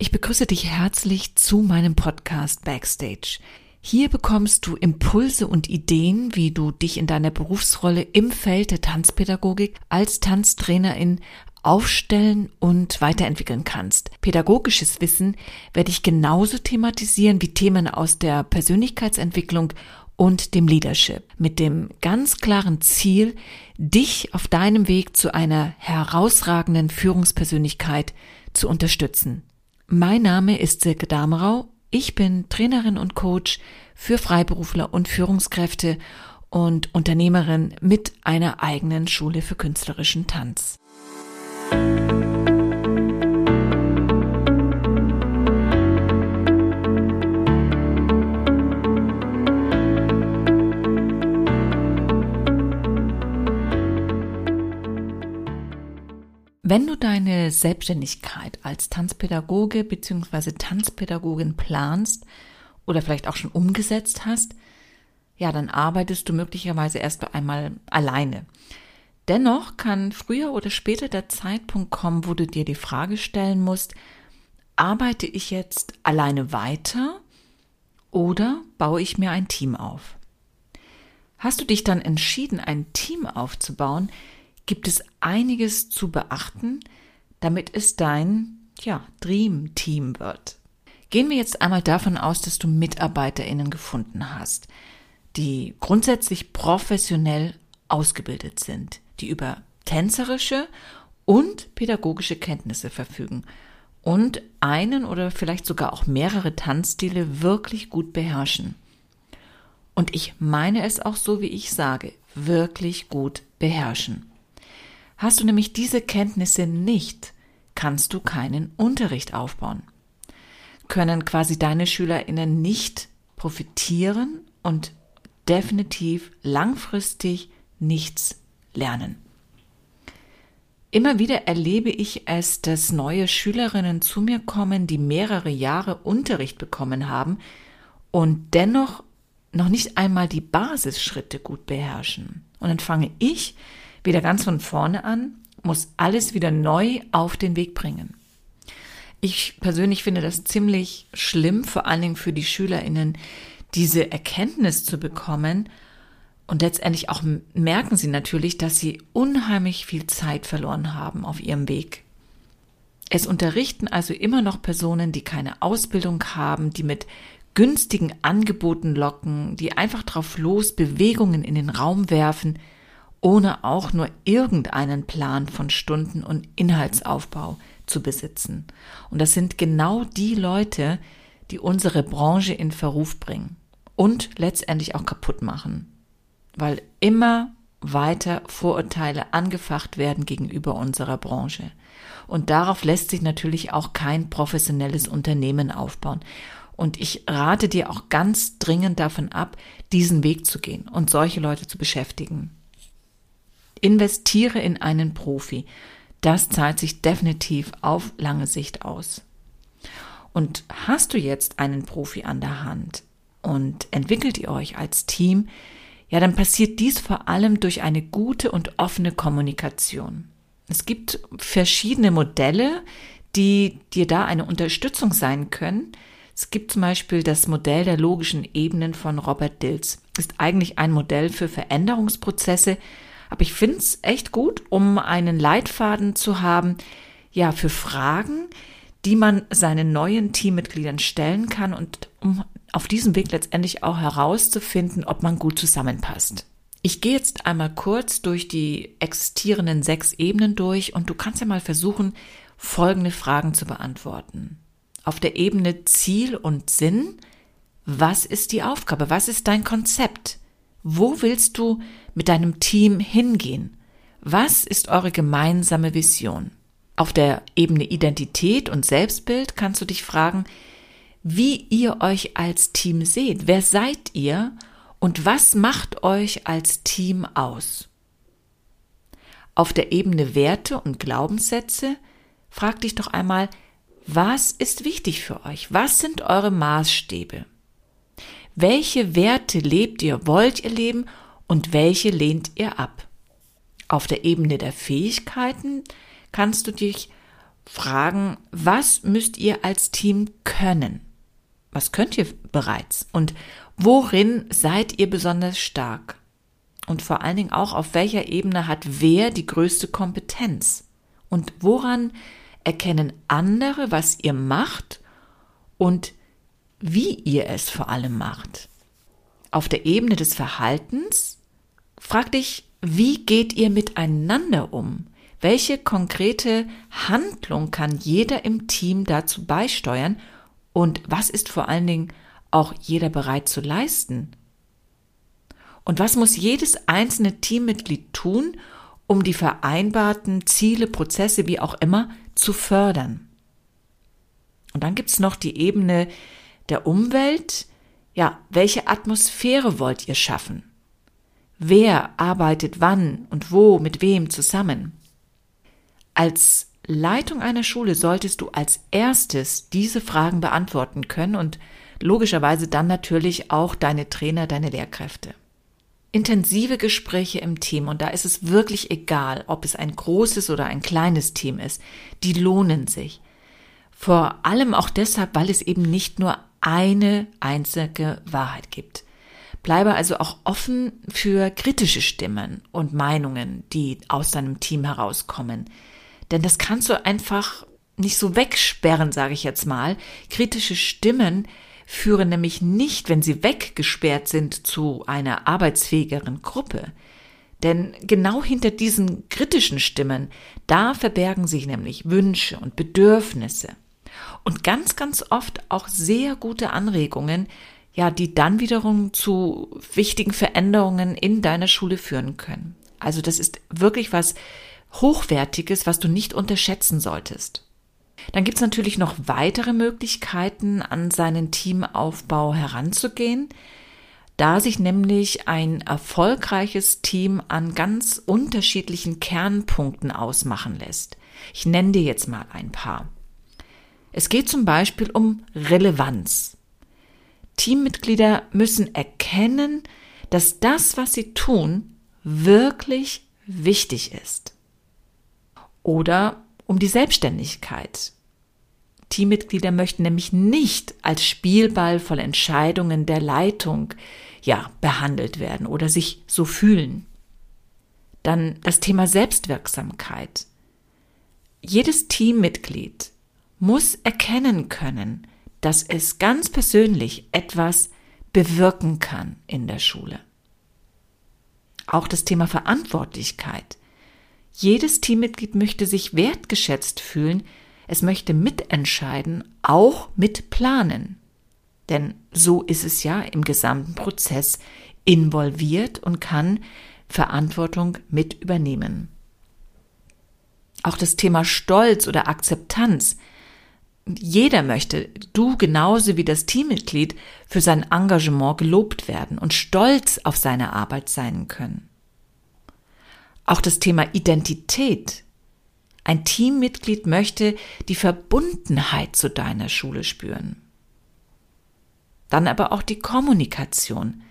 Ich begrüße dich herzlich zu meinem Podcast Backstage. Hier bekommst du Impulse und Ideen, wie du dich in deiner Berufsrolle im Feld der Tanzpädagogik als Tanztrainerin aufstellen und weiterentwickeln kannst. Pädagogisches Wissen werde ich genauso thematisieren wie Themen aus der Persönlichkeitsentwicklung und dem Leadership mit dem ganz klaren Ziel, dich auf deinem Weg zu einer herausragenden Führungspersönlichkeit zu unterstützen. Mein Name ist Silke Damerau. Ich bin Trainerin und Coach für Freiberufler und Führungskräfte und Unternehmerin mit einer eigenen Schule für künstlerischen Tanz. Wenn du deine Selbstständigkeit als Tanzpädagoge bzw. Tanzpädagogin planst oder vielleicht auch schon umgesetzt hast, ja, dann arbeitest du möglicherweise erst einmal alleine. Dennoch kann früher oder später der Zeitpunkt kommen, wo du dir die Frage stellen musst, arbeite ich jetzt alleine weiter oder baue ich mir ein Team auf? Hast du dich dann entschieden, ein Team aufzubauen, gibt es einiges zu beachten, damit es dein, ja, Dream Team wird. Gehen wir jetzt einmal davon aus, dass du MitarbeiterInnen gefunden hast, die grundsätzlich professionell ausgebildet sind, die über tänzerische und pädagogische Kenntnisse verfügen und einen oder vielleicht sogar auch mehrere Tanzstile wirklich gut beherrschen. Und ich meine es auch so, wie ich sage, wirklich gut beherrschen. Hast du nämlich diese Kenntnisse nicht, kannst du keinen Unterricht aufbauen. Können quasi deine Schülerinnen nicht profitieren und definitiv langfristig nichts lernen. Immer wieder erlebe ich es, dass neue Schülerinnen zu mir kommen, die mehrere Jahre Unterricht bekommen haben und dennoch noch nicht einmal die Basisschritte gut beherrschen. Und dann fange ich wieder ganz von vorne an, muss alles wieder neu auf den Weg bringen. Ich persönlich finde das ziemlich schlimm, vor allen Dingen für die SchülerInnen, diese Erkenntnis zu bekommen. Und letztendlich auch merken sie natürlich, dass sie unheimlich viel Zeit verloren haben auf ihrem Weg. Es unterrichten also immer noch Personen, die keine Ausbildung haben, die mit günstigen Angeboten locken, die einfach drauf los Bewegungen in den Raum werfen, ohne auch nur irgendeinen Plan von Stunden und Inhaltsaufbau zu besitzen. Und das sind genau die Leute, die unsere Branche in Verruf bringen und letztendlich auch kaputt machen, weil immer weiter Vorurteile angefacht werden gegenüber unserer Branche. Und darauf lässt sich natürlich auch kein professionelles Unternehmen aufbauen. Und ich rate dir auch ganz dringend davon ab, diesen Weg zu gehen und solche Leute zu beschäftigen. Investiere in einen Profi. Das zahlt sich definitiv auf lange Sicht aus. Und hast du jetzt einen Profi an der Hand und entwickelt ihr euch als Team, ja, dann passiert dies vor allem durch eine gute und offene Kommunikation. Es gibt verschiedene Modelle, die dir da eine Unterstützung sein können. Es gibt zum Beispiel das Modell der logischen Ebenen von Robert Dills. Ist eigentlich ein Modell für Veränderungsprozesse, aber ich finde es echt gut, um einen Leitfaden zu haben, ja, für Fragen, die man seinen neuen Teammitgliedern stellen kann und um auf diesem Weg letztendlich auch herauszufinden, ob man gut zusammenpasst. Ich gehe jetzt einmal kurz durch die existierenden sechs Ebenen durch und du kannst ja mal versuchen, folgende Fragen zu beantworten. Auf der Ebene Ziel und Sinn, was ist die Aufgabe? Was ist dein Konzept? Wo willst du mit deinem Team hingehen? Was ist eure gemeinsame Vision? Auf der Ebene Identität und Selbstbild kannst du dich fragen, wie ihr euch als Team seht. Wer seid ihr und was macht euch als Team aus? Auf der Ebene Werte und Glaubenssätze frag dich doch einmal, was ist wichtig für euch? Was sind eure Maßstäbe? Welche Werte lebt ihr, wollt ihr leben und welche lehnt ihr ab? Auf der Ebene der Fähigkeiten kannst du dich fragen, was müsst ihr als Team können? Was könnt ihr bereits? Und worin seid ihr besonders stark? Und vor allen Dingen auch, auf welcher Ebene hat wer die größte Kompetenz? Und woran erkennen andere, was ihr macht und wie ihr es vor allem macht? Auf der Ebene des Verhaltens frag dich, wie geht ihr miteinander um? Welche konkrete Handlung kann jeder im Team dazu beisteuern und was ist vor allen Dingen auch jeder bereit zu leisten? Und was muss jedes einzelne Teammitglied tun, um die vereinbarten Ziele, Prozesse, wie auch immer, zu fördern? Und dann gibt's noch die Ebene der Umwelt. Ja, welche Atmosphäre wollt ihr schaffen? Wer arbeitet wann und wo mit wem zusammen? Als Leitung einer Schule solltest du als erstes diese Fragen beantworten können und logischerweise dann natürlich auch deine Trainer, deine Lehrkräfte. Intensive Gespräche im Team, und da ist es wirklich egal, ob es ein großes oder ein kleines Team ist, die lohnen sich. Vor allem auch deshalb, weil es eben nicht nur eine einzige Wahrheit gibt. Bleibe also auch offen für kritische Stimmen und Meinungen, die aus deinem Team herauskommen. Denn das kannst du einfach nicht so wegsperren, sage ich jetzt mal. Kritische Stimmen führen nämlich nicht, wenn sie weggesperrt sind, zu einer arbeitsfähigeren Gruppe. Denn genau hinter diesen kritischen Stimmen, da verbergen sich nämlich Wünsche und Bedürfnisse. Und ganz, ganz oft auch sehr gute Anregungen, ja, die dann wiederum zu wichtigen Veränderungen in deiner Schule führen können. Also das ist wirklich was Hochwertiges, was du nicht unterschätzen solltest. Dann gibt's natürlich noch weitere Möglichkeiten, an seinen Teamaufbau heranzugehen, da sich nämlich ein erfolgreiches Team an ganz unterschiedlichen Kernpunkten ausmachen lässt. Ich nenne dir jetzt mal ein paar. Es geht zum Beispiel um Relevanz. Teammitglieder müssen erkennen, dass das, was sie tun, wirklich wichtig ist oder um die Selbstständigkeit. Teammitglieder möchten nämlich nicht als Spielball voll Entscheidungen der Leitung ja behandelt werden oder sich so fühlen. Dann das Thema Selbstwirksamkeit. Jedes Teammitglied muss erkennen können, dass es ganz persönlich etwas bewirken kann in der Schule. Auch das Thema Verantwortlichkeit. Jedes Teammitglied möchte sich wertgeschätzt fühlen, es möchte mitentscheiden, auch mitplanen. Denn so ist es ja im gesamten Prozess involviert und kann Verantwortung mit übernehmen. Auch das Thema Stolz oder Akzeptanz. Jeder möchte, du genauso wie das Teammitglied, für sein Engagement gelobt werden und stolz auf seine Arbeit sein können. Auch das Thema Identität. Ein Teammitglied möchte die Verbundenheit zu deiner Schule spüren. Dann aber auch die Kommunikation.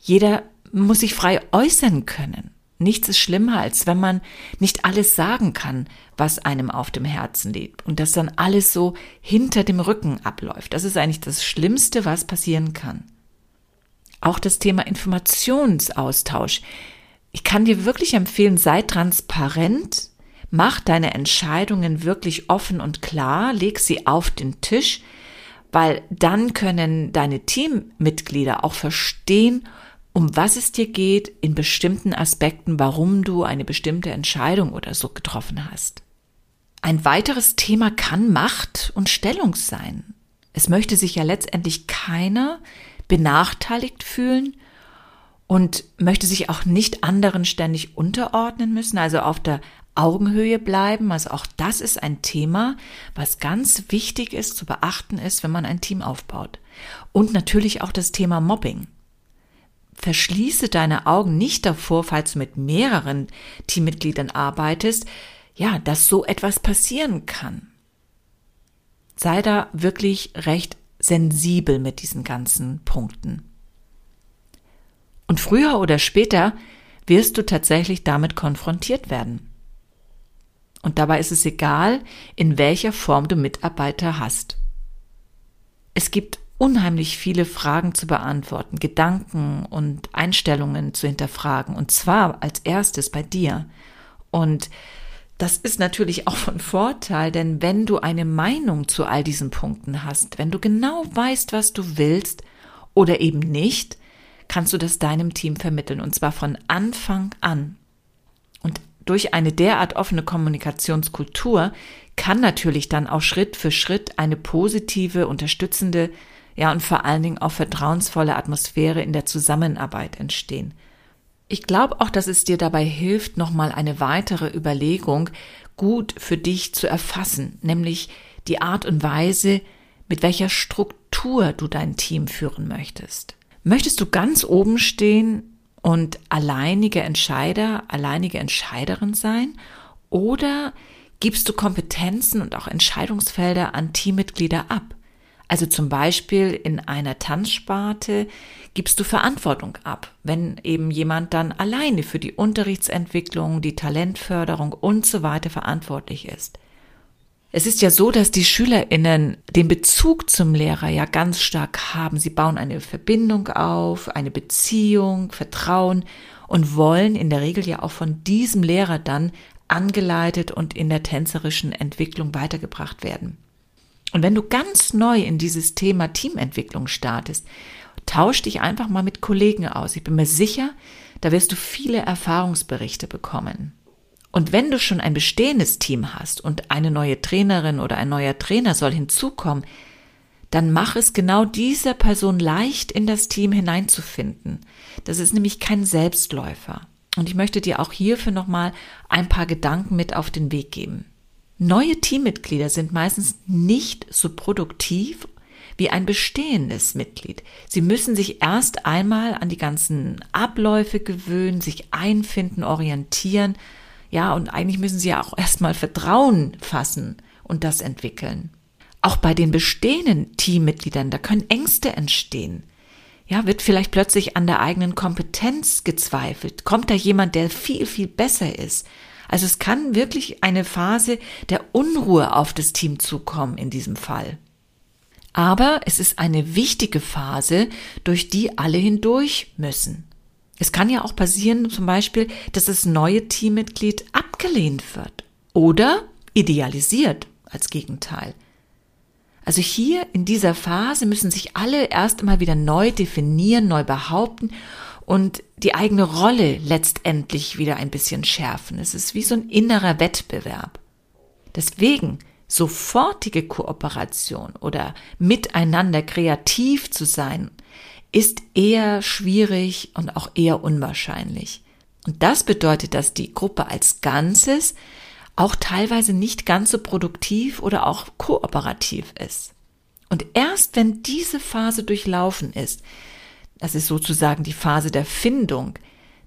Jeder muss sich frei äußern können. Nichts ist schlimmer, als wenn man nicht alles sagen kann, was einem auf dem Herzen liegt und dass dann alles so hinter dem Rücken abläuft. Das ist eigentlich das Schlimmste, was passieren kann. Auch das Thema Informationsaustausch. Ich kann dir wirklich empfehlen, sei transparent, mach deine Entscheidungen wirklich offen und klar, leg sie auf den Tisch, weil dann können deine Teammitglieder auch verstehen, um was es dir geht in bestimmten Aspekten, warum du eine bestimmte Entscheidung oder so getroffen hast. Ein weiteres Thema kann Macht und Stellung sein. Es möchte sich ja letztendlich keiner benachteiligt fühlen und möchte sich auch nicht anderen ständig unterordnen müssen, also auf der Augenhöhe bleiben. Also auch das ist ein Thema, was ganz wichtig ist, zu beachten ist, wenn man ein Team aufbaut. Und natürlich auch das Thema Mobbing. Verschließe deine Augen nicht davor, falls du mit mehreren Teammitgliedern arbeitest, ja, dass so etwas passieren kann. Sei da wirklich recht sensibel mit diesen ganzen Punkten. Und früher oder später wirst du tatsächlich damit konfrontiert werden. Und dabei ist es egal, in welcher Form du Mitarbeiter hast. Es gibt unheimlich viele Fragen zu beantworten, Gedanken und Einstellungen zu hinterfragen. Und zwar als erstes bei dir. Und das ist natürlich auch von Vorteil, denn wenn du eine Meinung zu all diesen Punkten hast, wenn du genau weißt, was du willst oder eben nicht, kannst du das deinem Team vermitteln und zwar von Anfang an. Und durch eine derart offene Kommunikationskultur kann natürlich dann auch Schritt für Schritt eine positive, unterstützende, ja und vor allen Dingen auch vertrauensvolle Atmosphäre in der Zusammenarbeit entstehen. Ich glaube auch, dass es dir dabei hilft, nochmal eine weitere Überlegung gut für dich zu erfassen, nämlich die Art und Weise, mit welcher Struktur du dein Team führen möchtest. Möchtest du ganz oben stehen und alleinige Entscheider, alleinige Entscheiderin sein? Oder gibst du Kompetenzen und auch Entscheidungsfelder an Teammitglieder ab? Also zum Beispiel in einer Tanzsparte gibst du Verantwortung ab, wenn eben jemand dann alleine für die Unterrichtsentwicklung, die Talentförderung und so weiter verantwortlich ist. Es ist ja so, dass die SchülerInnen den Bezug zum Lehrer ja ganz stark haben. Sie bauen eine Verbindung auf, eine Beziehung, Vertrauen und wollen in der Regel ja auch von diesem Lehrer dann angeleitet und in der tänzerischen Entwicklung weitergebracht werden. Und wenn du ganz neu in dieses Thema Teamentwicklung startest, tausch dich einfach mal mit Kollegen aus. Ich bin mir sicher, da wirst du viele Erfahrungsberichte bekommen. Und wenn du schon ein bestehendes Team hast und eine neue Trainerin oder ein neuer Trainer soll hinzukommen, dann mach es genau dieser Person leicht in das Team hineinzufinden. Das ist nämlich kein Selbstläufer. Und ich möchte dir auch hierfür nochmal ein paar Gedanken mit auf den Weg geben. Neue Teammitglieder sind meistens nicht so produktiv wie ein bestehendes Mitglied. Sie müssen sich erst einmal an die ganzen Abläufe gewöhnen, sich einfinden, orientieren. Ja, und eigentlich müssen sie ja auch erstmal Vertrauen fassen und das entwickeln. Auch bei den bestehenden Teammitgliedern, da können Ängste entstehen. Ja, wird vielleicht plötzlich an der eigenen Kompetenz gezweifelt? Kommt da jemand, der viel, viel besser ist? Also es kann wirklich eine Phase der Unruhe auf das Team zukommen in diesem Fall. Aber es ist eine wichtige Phase, durch die alle hindurch müssen. Es kann ja auch passieren, zum Beispiel, dass das neue Teammitglied abgelehnt wird oder idealisiert als Gegenteil. Also hier in dieser Phase müssen sich alle erst einmal wieder neu definieren, neu behaupten und die eigene Rolle letztendlich wieder ein bisschen schärfen. Es ist wie so ein innerer Wettbewerb. Deswegen sofortige Kooperation oder miteinander kreativ zu sein, ist eher schwierig und auch eher unwahrscheinlich. Und das bedeutet, dass die Gruppe als Ganzes auch teilweise nicht ganz so produktiv oder auch kooperativ ist. Und erst wenn diese Phase durchlaufen ist, das ist sozusagen die Phase der Findung,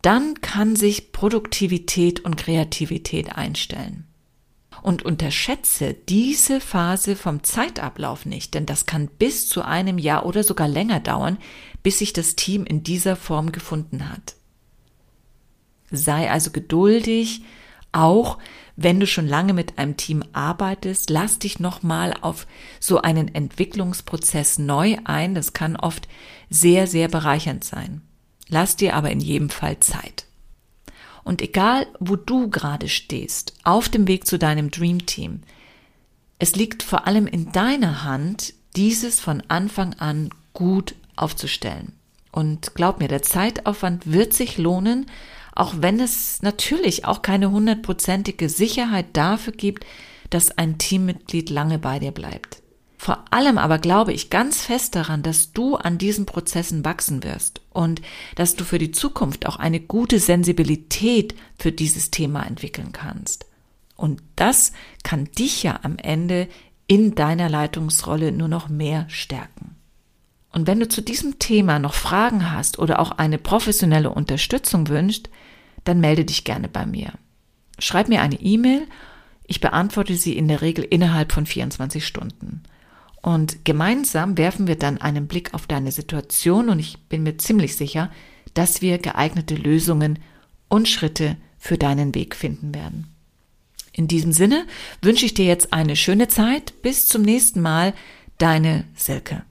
dann kann sich Produktivität und Kreativität einstellen. Und unterschätze diese Phase vom Zeitablauf nicht, denn das kann bis zu einem Jahr oder sogar länger dauern, bis sich das Team in dieser Form gefunden hat. Sei also geduldig, auch wenn du schon lange mit einem Team arbeitest, lass dich nochmal auf so einen Entwicklungsprozess neu ein. Das kann oft sehr, sehr bereichernd sein. Lass dir aber in jedem Fall Zeit. Und egal, wo du gerade stehst, auf dem Weg zu deinem Dream Team, es liegt vor allem in deiner Hand, dieses von Anfang an gut aufzustellen. Und glaub mir, der Zeitaufwand wird sich lohnen, auch wenn es natürlich auch keine hundertprozentige Sicherheit dafür gibt, dass ein Teammitglied lange bei dir bleibt. Vor allem aber glaube ich ganz fest daran, dass du an diesen Prozessen wachsen wirst und dass du für die Zukunft auch eine gute Sensibilität für dieses Thema entwickeln kannst. Und das kann dich ja am Ende in deiner Leitungsrolle nur noch mehr stärken. Und wenn du zu diesem Thema noch Fragen hast oder auch eine professionelle Unterstützung wünscht, dann melde dich gerne bei mir. Schreib mir eine E-Mail. Ich beantworte sie in der Regel innerhalb von 24 Stunden. Und gemeinsam werfen wir dann einen Blick auf deine Situation und ich bin mir ziemlich sicher, dass wir geeignete Lösungen und Schritte für deinen Weg finden werden. In diesem Sinne wünsche ich dir jetzt eine schöne Zeit. Bis zum nächsten Mal. Deine Silke.